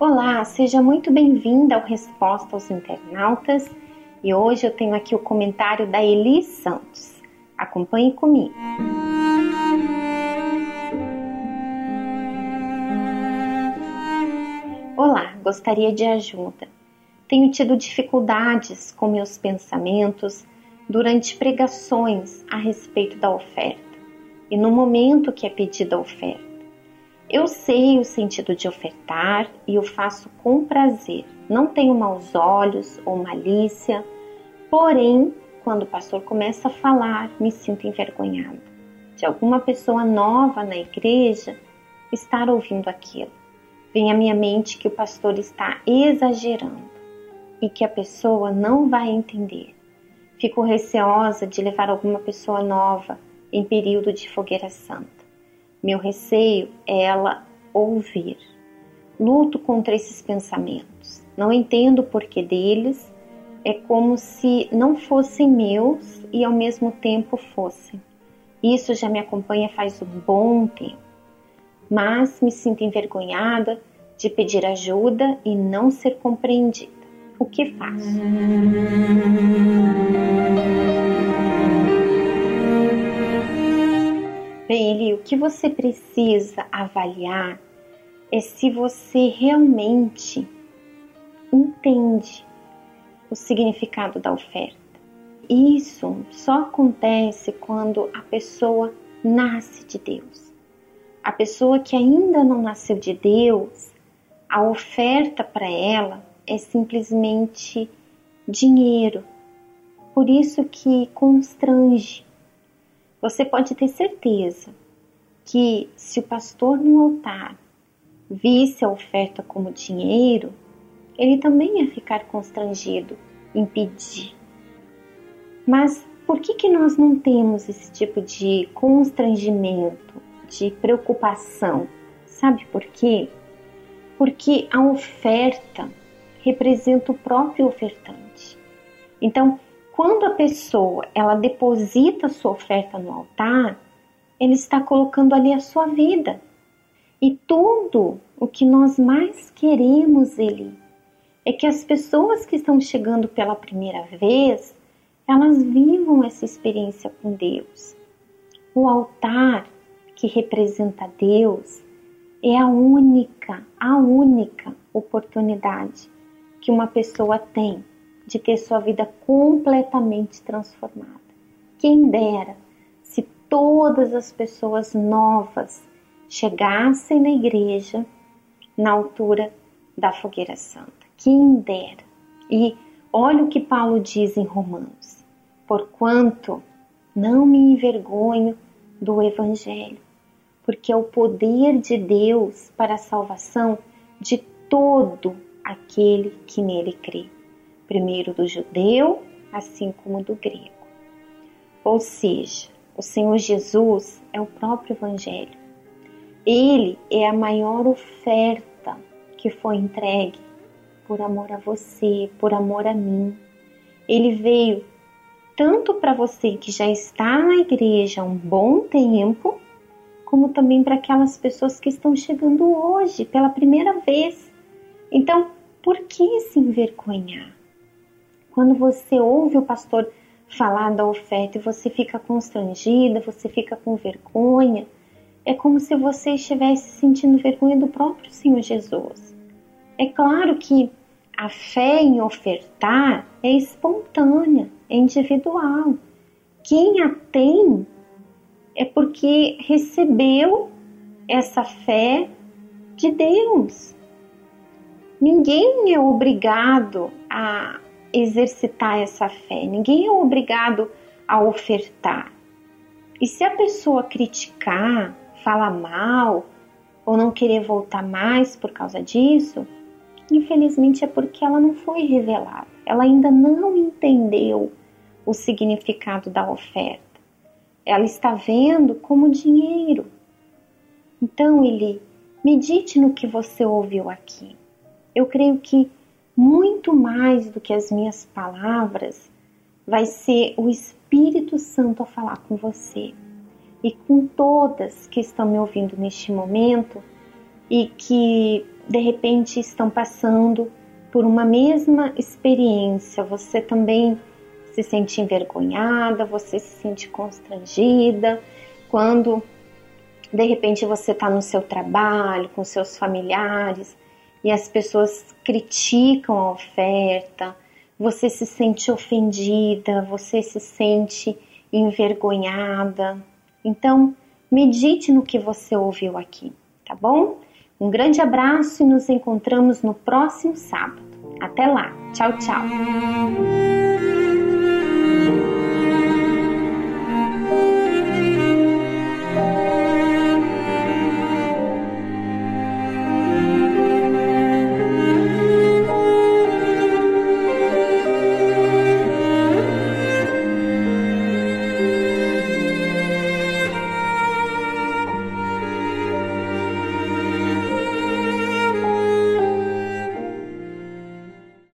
Olá, seja muito bem-vinda ao Resposta aos Internautas e hoje eu tenho aqui o comentário da Elis Santos. Acompanhe comigo. Olá, gostaria de ajuda. Tenho tido dificuldades com meus pensamentos durante pregações a respeito da oferta e no momento que é pedida a oferta. Eu sei o sentido de ofertar e o faço com prazer. Não tenho maus olhos ou malícia, porém, quando o pastor começa a falar, me sinto envergonhado de alguma pessoa nova na igreja estar ouvindo aquilo. Vem à minha mente que o pastor está exagerando e que a pessoa não vai entender. Fico receosa de levar alguma pessoa nova em período de fogueira santa. Meu receio é ela ouvir. Luto contra esses pensamentos. Não entendo o porquê deles. É como se não fossem meus e ao mesmo tempo fossem. Isso já me acompanha faz um bom tempo. Mas me sinto envergonhada de pedir ajuda e não ser compreendida. O que faço? Eli, o que você precisa avaliar é se você realmente entende o significado da oferta. Isso só acontece quando a pessoa nasce de Deus. A pessoa que ainda não nasceu de Deus, a oferta para ela é simplesmente dinheiro. Por isso que constrange você pode ter certeza que se o pastor no altar visse a oferta como dinheiro, ele também ia ficar constrangido em pedir. Mas por que, que nós não temos esse tipo de constrangimento, de preocupação? Sabe por quê? Porque a oferta representa o próprio ofertante. Então, quando a pessoa ela deposita sua oferta no altar, ele está colocando ali a sua vida. E tudo o que nós mais queremos ele é que as pessoas que estão chegando pela primeira vez, elas vivam essa experiência com Deus. O altar que representa Deus é a única, a única oportunidade que uma pessoa tem de ter sua vida completamente transformada. Quem dera se todas as pessoas novas chegassem na igreja na altura da fogueira santa. Quem dera. E olha o que Paulo diz em Romanos: Porquanto não me envergonho do evangelho, porque é o poder de Deus para a salvação de todo aquele que nele crê primeiro do judeu, assim como do grego. Ou seja, o Senhor Jesus é o próprio Evangelho. Ele é a maior oferta que foi entregue por amor a você, por amor a mim. Ele veio tanto para você que já está na igreja há um bom tempo, como também para aquelas pessoas que estão chegando hoje pela primeira vez. Então, por que se envergonhar? Quando você ouve o pastor falar da oferta e você fica constrangida, você fica com vergonha, é como se você estivesse sentindo vergonha do próprio Senhor Jesus. É claro que a fé em ofertar é espontânea, é individual. Quem a tem é porque recebeu essa fé de Deus. Ninguém é obrigado a exercitar essa fé, ninguém é obrigado a ofertar. E se a pessoa criticar, falar mal ou não querer voltar mais por causa disso, infelizmente é porque ela não foi revelada, ela ainda não entendeu o significado da oferta. Ela está vendo como dinheiro. Então, ele medite no que você ouviu aqui. Eu creio que muito mais do que as minhas palavras, vai ser o Espírito Santo a falar com você e com todas que estão me ouvindo neste momento e que de repente estão passando por uma mesma experiência. Você também se sente envergonhada, você se sente constrangida quando de repente você está no seu trabalho, com seus familiares e as pessoas criticam a oferta, você se sente ofendida, você se sente envergonhada. Então, medite no que você ouviu aqui, tá bom? Um grande abraço e nos encontramos no próximo sábado. Até lá. Tchau, tchau.